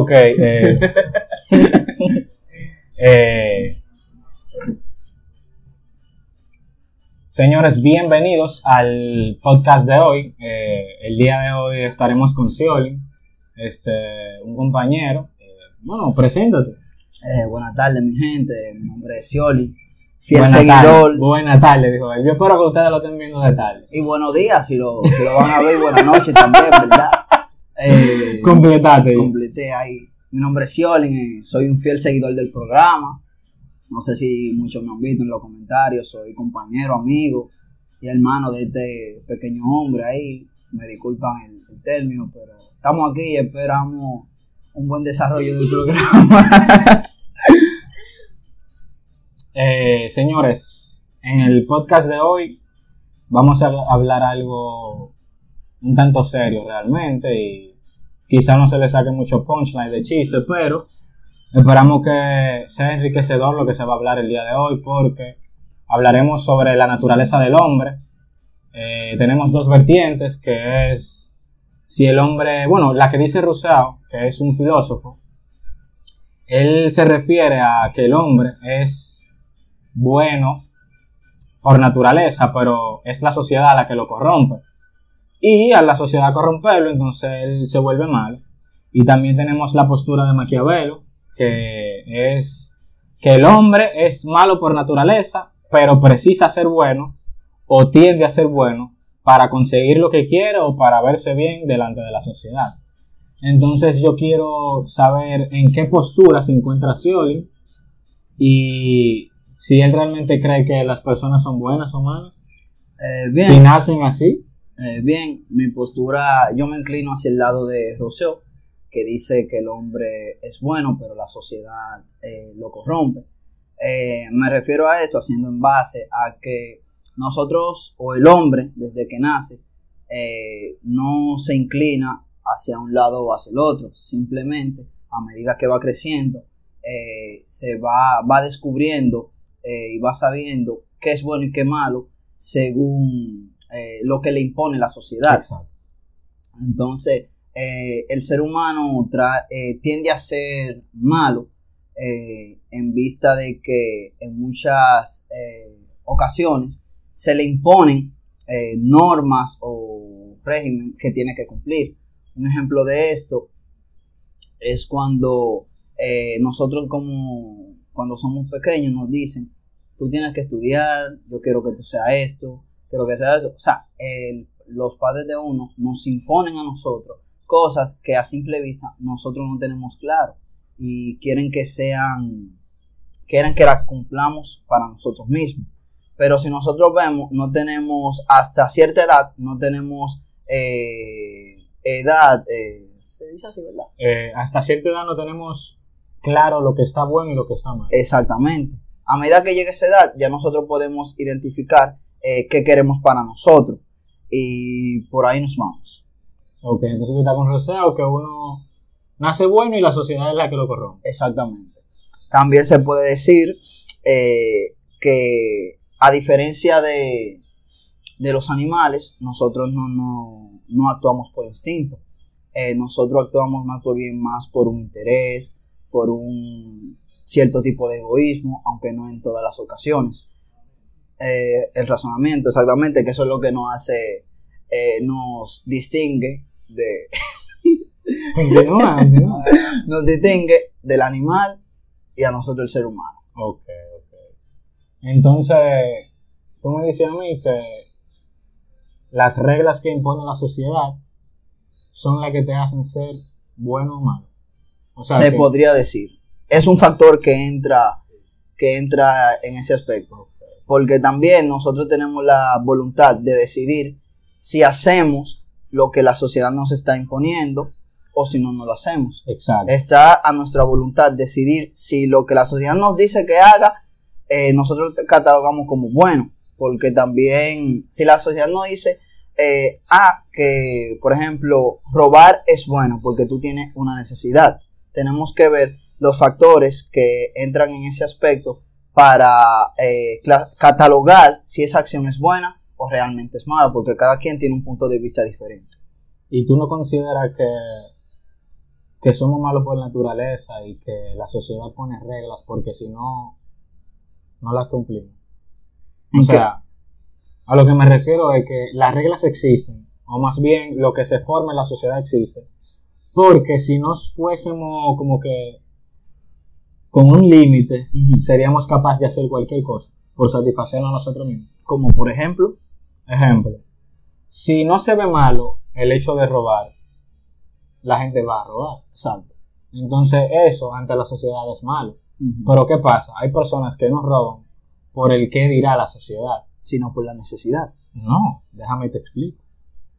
Ok. eh, eh, señores, bienvenidos al podcast de hoy. Eh, el día de hoy estaremos con Cioli, este, un compañero. Eh, bueno, preséntate. Eh, buenas tardes, mi gente. Mi nombre es Cioli, fiel Buenas seguidor. tardes. Buenas tardes, dijo él. Yo espero que ustedes lo estén viendo de tarde. Y buenos días, si lo, si lo van a ver. Buenas noches también, ¿verdad? Eh, Completate. completé ahí. Mi nombre es Cioli, eh, soy un fiel seguidor del programa. No sé si muchos me han visto en los comentarios. Soy compañero, amigo y hermano de este pequeño hombre ahí. Me disculpan el, el término, pero estamos aquí y esperamos un buen desarrollo del programa. Eh, señores, en el podcast de hoy vamos a hablar algo un tanto serio realmente y quizá no se le saque mucho punchline de chiste, pero esperamos que sea enriquecedor lo que se va a hablar el día de hoy porque hablaremos sobre la naturaleza del hombre. Eh, tenemos dos vertientes que es si el hombre, bueno, la que dice Rousseau, que es un filósofo, él se refiere a que el hombre es bueno por naturaleza, pero es la sociedad la que lo corrompe. Y a la sociedad corromperlo, entonces él se vuelve malo. Y también tenemos la postura de Maquiavelo, que es que el hombre es malo por naturaleza, pero precisa ser bueno o tiende a ser bueno para conseguir lo que quiere o para verse bien delante de la sociedad. Entonces yo quiero saber en qué postura se encuentra Scioli y si él realmente cree que las personas son buenas o malas. Eh, bien. Si nacen así. Eh, bien, mi postura, yo me inclino hacia el lado de Rousseau, que dice que el hombre es bueno, pero la sociedad eh, lo corrompe. Eh, me refiero a esto haciendo en base a que nosotros o el hombre, desde que nace, no se inclina hacia un lado o hacia el otro, simplemente a medida que va creciendo, se va, va descubriendo y va sabiendo qué es bueno y qué malo según eh, lo que le impone la sociedad. Exacto. Entonces, eh, el ser humano eh, tiende a ser malo en vista de que en muchas ocasiones se le imponen normas o régimen que tiene que cumplir. Un ejemplo de esto es cuando nosotros como cuando somos pequeños nos dicen, tú tienes que estudiar, yo quiero que tú seas esto, quiero que seas eso. O sea, el- los padres de uno nos imponen a nosotros cosas que a simple vista nosotros no tenemos claro y quieren que sean, quieren que las cumplamos para nosotros mismos. Pero si nosotros vemos, no tenemos, hasta cierta edad, no tenemos eh, edad, eh, se dice así, ¿verdad? Eh, hasta cierta edad no tenemos claro lo que está bueno y lo que está mal. Exactamente. A medida que llegue esa edad, ya nosotros podemos identificar eh, qué queremos para nosotros. Y por ahí nos vamos. Ok, entonces tú estás con que uno nace bueno y la sociedad es la que lo corrompe. Exactamente. También se puede decir eh, que a diferencia de, de los animales, nosotros no, no, no actuamos por instinto. Eh, nosotros actuamos más por bien, más por un interés, por un cierto tipo de egoísmo, aunque no en todas las ocasiones. Eh, el razonamiento, exactamente, que eso es lo que nos hace, eh, nos distingue de, nos distingue del animal y a nosotros el ser humano. Ok, ok. Entonces, tú me dices a mí que las reglas que impone la sociedad son las que te hacen ser bueno o malo. O sea, se que- podría decir. Es un factor que entra, que entra en ese aspecto. Porque también nosotros tenemos la voluntad de decidir si hacemos lo que la sociedad nos está imponiendo o si no, no lo hacemos. Exacto. Está a nuestra voluntad decidir si lo que la sociedad nos dice que haga, eh, nosotros catalogamos como bueno. Porque también, si la sociedad nos dice, eh, ah, que por ejemplo, robar es bueno porque tú tienes una necesidad. Tenemos que ver los factores que entran en ese aspecto para eh, catalogar si esa acción es buena o realmente es mala, porque cada quien tiene un punto de vista diferente. ¿Y tú no consideras que que somos malos por naturaleza y que la sociedad pone reglas porque si no, no las cumplimos. O ¿En sea, a lo que me refiero es que las reglas existen, o más bien lo que se forma en la sociedad existe, porque si no fuésemos como que con un límite, seríamos capaces de hacer cualquier cosa por satisfacernos a nosotros mismos. Como por ejemplo, Ejemplo, si no se ve malo el hecho de robar, la gente va a robar. exacto. Entonces eso ante la sociedad es malo. Pero ¿qué pasa? Hay personas que no roban por el qué dirá la sociedad. Sino por la necesidad. No, déjame te explico.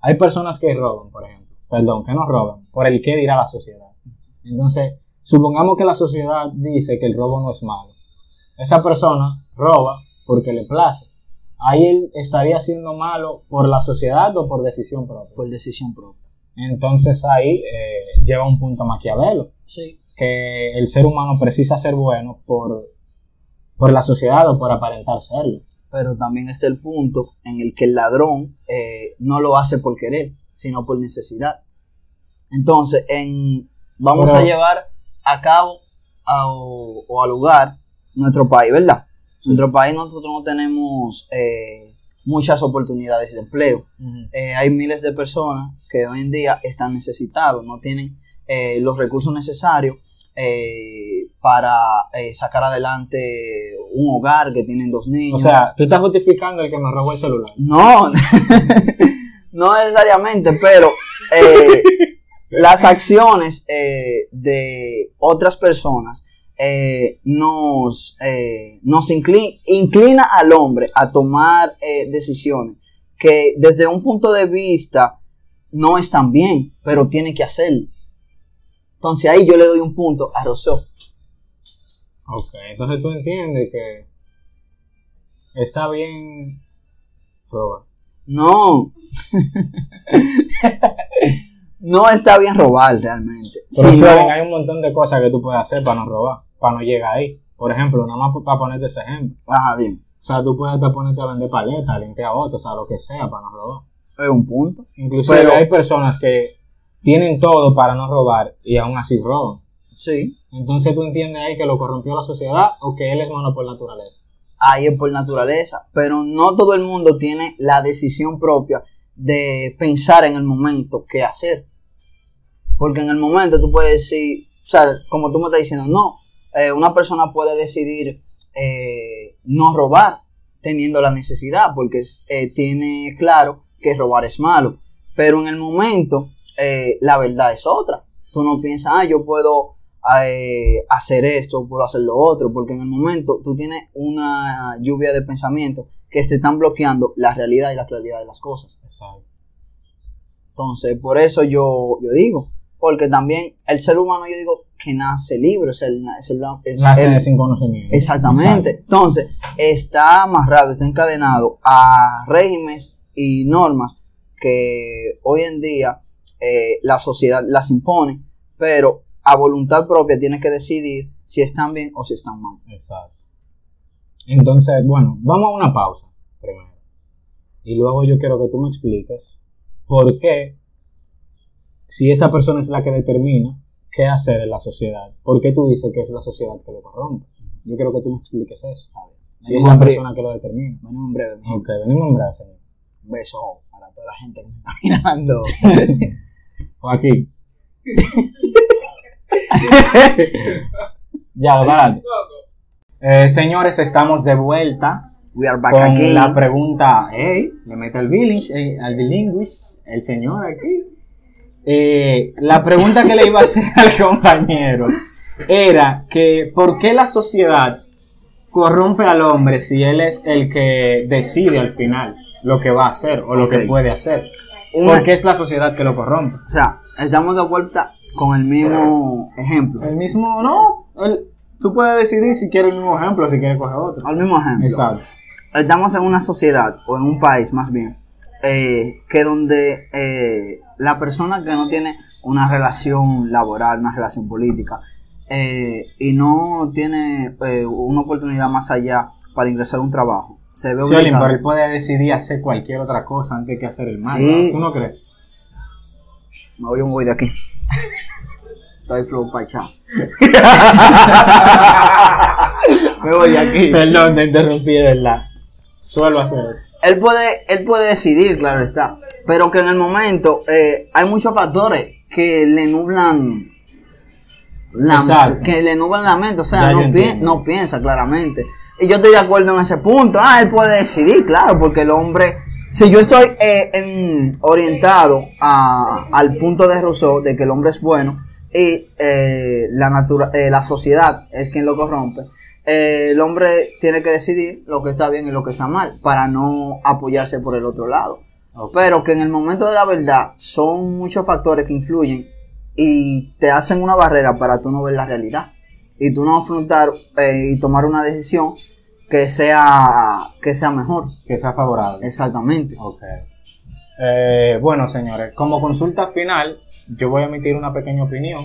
Hay personas que roban, por ejemplo. Perdón, que no roban por el qué dirá la sociedad. Entonces, supongamos que la sociedad dice que el robo no es malo. Esa persona roba porque le place. Ahí él estaría siendo malo por la sociedad o por decisión propia. Por decisión propia. Entonces ahí eh, lleva un punto maquiavelo, Sí. que el ser humano precisa ser bueno por, por la sociedad o por aparentar serlo. Pero también es el punto en el que el ladrón eh, no lo hace por querer, sino por necesidad. Entonces, en, vamos Pero- a llevar a cabo a- o, o al lugar nuestro país, ¿verdad? Nuestro país nosotros no tenemos eh, muchas oportunidades de empleo. Eh, hay miles de personas que hoy en día están necesitados, no tienen eh, los recursos necesarios eh, para eh, sacar adelante un hogar que tienen dos niños. O sea, tú estás justificando el que me robó el celular. no, no necesariamente, pero eh, las acciones eh, de otras personas eh, nos, eh, nos incli- inclina al hombre a tomar eh, decisiones que desde un punto de vista no están bien, pero tiene que hacerlo. Entonces ahí yo le doy un punto a Rousseau. Ok, entonces tú entiendes que está bien robar. No. no está bien robar realmente. Pero Si no- hay un montón de cosas que tú puedes hacer para no robar, para no llegar ahí. Por ejemplo, nada más para ponerte ese ejemplo. Ajá, dime. O sea, tú puedes ponerte a vender paletas, limpiar autos, o sea, lo que sea para no robar. Es un punto. Inclusive Pero- hay personas que tienen todo para no robar y aún así roban. Sí. Entonces tú entiendes ahí que lo corrompió la sociedad o que él es malo por naturaleza. Ahí es por naturaleza. Pero no todo el mundo tiene la decisión propia de pensar en el momento qué hacer. Porque en el momento tú puedes decir, o sea, como tú me estás diciendo, no, eh, una persona puede decidir eh, no robar teniendo la necesidad, porque eh, tiene claro que robar es malo. Pero en el momento, la verdad es otra. Tú no piensas, ah, yo puedo hacer esto, puedo hacer lo otro, porque en el momento tú tienes una lluvia de pensamientos que te están bloqueando la realidad y la claridad de las cosas. Exacto. Entonces, por eso yo, yo digo, porque también el ser humano, yo digo, que nace libre, o sea, el, el- Nace el- sin conocimiento. Exactamente. Entonces, está amarrado, está encadenado a regímenes y normas que hoy en día eh, la sociedad las impone, pero a voluntad propia tiene que decidir si están bien o si están mal. Exacto. Entonces, bueno, vamos a una pausa primero. Y luego yo quiero que tú me expliques por qué, si esa persona es la que determina qué hacer en la sociedad, ¿por qué tú dices que es la sociedad que lo corrompe? Yo quiero que tú me expliques eso. Si es la persona que lo determina. venimos en breve. Ok, venimos en breve, señor. Un beso para toda la gente que me está mirando. Joaquín. ya, adelante. Eh, señores, estamos de vuelta We are back con again. la pregunta, hey, le mete al eh, al bilingüe, el señor aquí. Eh, la pregunta que le iba a hacer al compañero era que ¿por qué la sociedad corrompe al hombre si él es el que decide al final lo que va a hacer o lo que puede hacer? ¿Por qué es la sociedad que lo corrompe? O sea, estamos de vuelta con el mismo ejemplo. El mismo, no, el- tú puedes decidir si quieres el mismo ejemplo o si quieres coger otro. Al mismo ejemplo. Exacto. estamos en una sociedad o en un país más bien eh, que donde eh, la persona que no tiene una relación laboral, una relación política eh, y no tiene eh, una oportunidad más allá para ingresar a un trabajo, se ve Sí, obligado- pero él puede decidir hacer cualquier otra cosa antes que hacer el mal. Sí. ¿no? ¿Tú no crees? Me voy un voy de aquí. Estoy flow pachá. Me voy de aquí. Perdón, te interrumpí, verdad. Suelo hacer eso. Él puede, él puede decidir, claro está. Pero que en el momento eh, hay muchos factores que le nublan la, Exacto. que le nublan la mente. O sea, no, pi- no piensa claramente. Y yo estoy de acuerdo en ese punto. Ah, él puede decidir, claro, porque el hombre. Si yo estoy eh, en- orientado a- al punto de Rousseau de que el hombre es bueno y eh, la, natura, eh, la sociedad es quien lo corrompe, eh, el hombre tiene que decidir lo que está bien y lo que está mal para no apoyarse por el otro lado. Pero que en el momento de la verdad son muchos factores que influyen y te hacen una barrera para tú no ver la realidad y tú no afrontar eh, y tomar una decisión que sea que sea mejor. Que sea favorable. Exactamente. Eh, bueno, señores, como consulta final, yo voy a emitir una pequeña opinión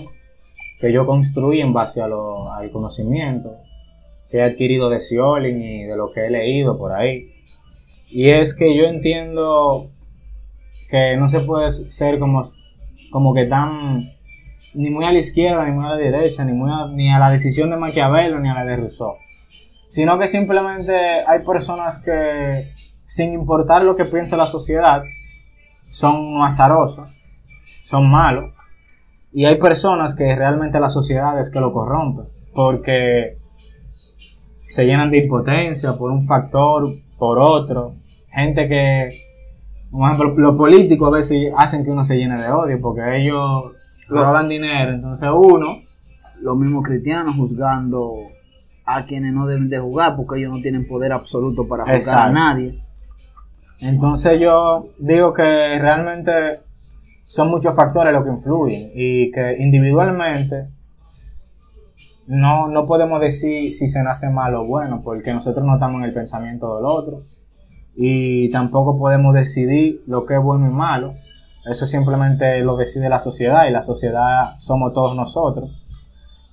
que yo construí en base a lo- al conocimiento que he adquirido de Ciolin y de lo que he leído por ahí. Y es que yo entiendo que no se puede ser como, como que tan ni muy a la izquierda, ni muy a la derecha, ni, muy a, ni a la decisión de Maquiavelo, ni a la de Rousseau. Sino que simplemente hay personas que, sin importar lo que piense la sociedad, son azarosos, son malos. Y hay personas que realmente la sociedad es que lo corrompe, porque se llenan de impotencia por un factor, por otro. Gente que, por ejemplo, los políticos a veces hacen que uno se llene de odio, porque ellos roban dinero, entonces uno, Los mismos cristianos juzgando a quienes no deben de jugar porque ellos no tienen poder absoluto para juzgar a nadie. Entonces yo digo que realmente son muchos factores los que influyen y que individualmente no, no podemos decir si se nace malo o bueno, porque nosotros no estamos en el pensamiento del otro y tampoco podemos decidir lo que es bueno y malo. Eso simplemente lo decide la sociedad y la sociedad somos todos nosotros.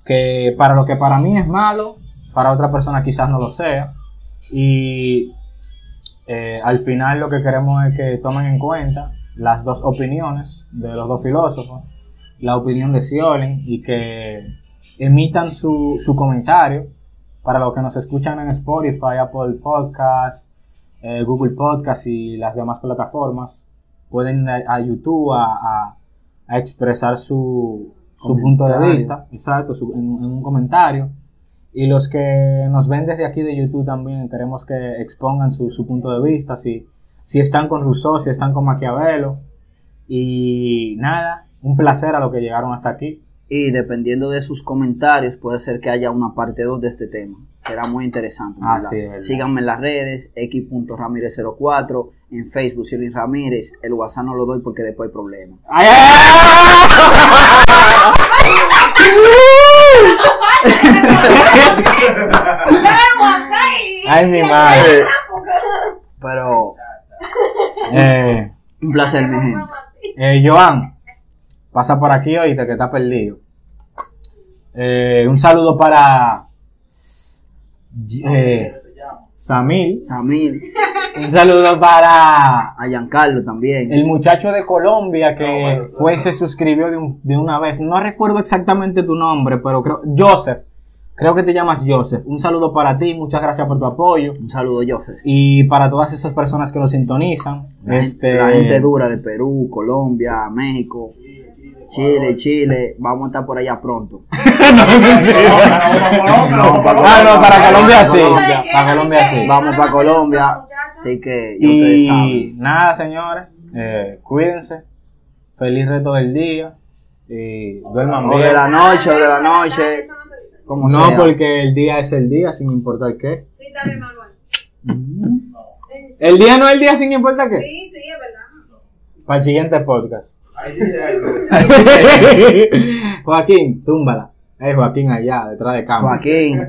Que para lo que para mí es malo, para otra persona quizás no lo sea. Y eh, al final lo que queremos es que tomen en cuenta las dos opiniones de los dos filósofos, la opinión de Sciolin y que emitan su, su comentario para los que nos escuchan en Spotify, Apple Podcasts, eh, Google Podcasts y las demás plataformas. Pueden ir a, a YouTube a, a- a expresar su, su punto de vista, exacto, su- en, en un comentario. Y los que nos ven desde aquí de YouTube también queremos que expongan su, su punto de vista, si, si están con Rousseau, si están con Maquiavelo. Y nada, un placer a los que llegaron hasta aquí. Y dependiendo de sus comentarios, puede ser que haya una parte 2 de este tema. Será muy interesante. Ah, sí. Síganme en las redes, x.ramírez04, en Facebook, Silvin Ramírez. El WhatsApp no lo doy porque después hay problemas. ¡Ay, Ay, mi madre. Pero Eh, un placer, mi gente. eh, Joan, pasa por aquí oíste que está perdido. Eh, un saludo para eh, Samil. Samir, Un saludo para a Giancarlo también. el muchacho de Colombia que fue y se suscribió de, un- de una vez. No recuerdo exactamente tu nombre, pero creo. Joseph. Creo que te llamas Joseph. Un saludo para ti, muchas gracias por tu apoyo. Un saludo, Jofre. Y para todas esas personas que nos sintonizan. La, este, la gente dura de Perú, Colombia, México, Chile, Chile. Vamos a estar por allá pronto. No, para, no, para Colombia sí. Colombia. Para Colombia sí. Vamos para Colombia. Así que ya ustedes Y saben. nada, señores. eh, cuídense. Feliz resto del día. Y duerman O bien. de la noche, o de la noche. Como No, sea. porque el día es el día, sin importar qué. Sí, está bien, Manuel. El día no es el día, sin importar qué. Sí, sí, es verdad. Para el siguiente podcast. Joaquín, túmbala. Es Joaquín allá, detrás de cámara. Joaquín.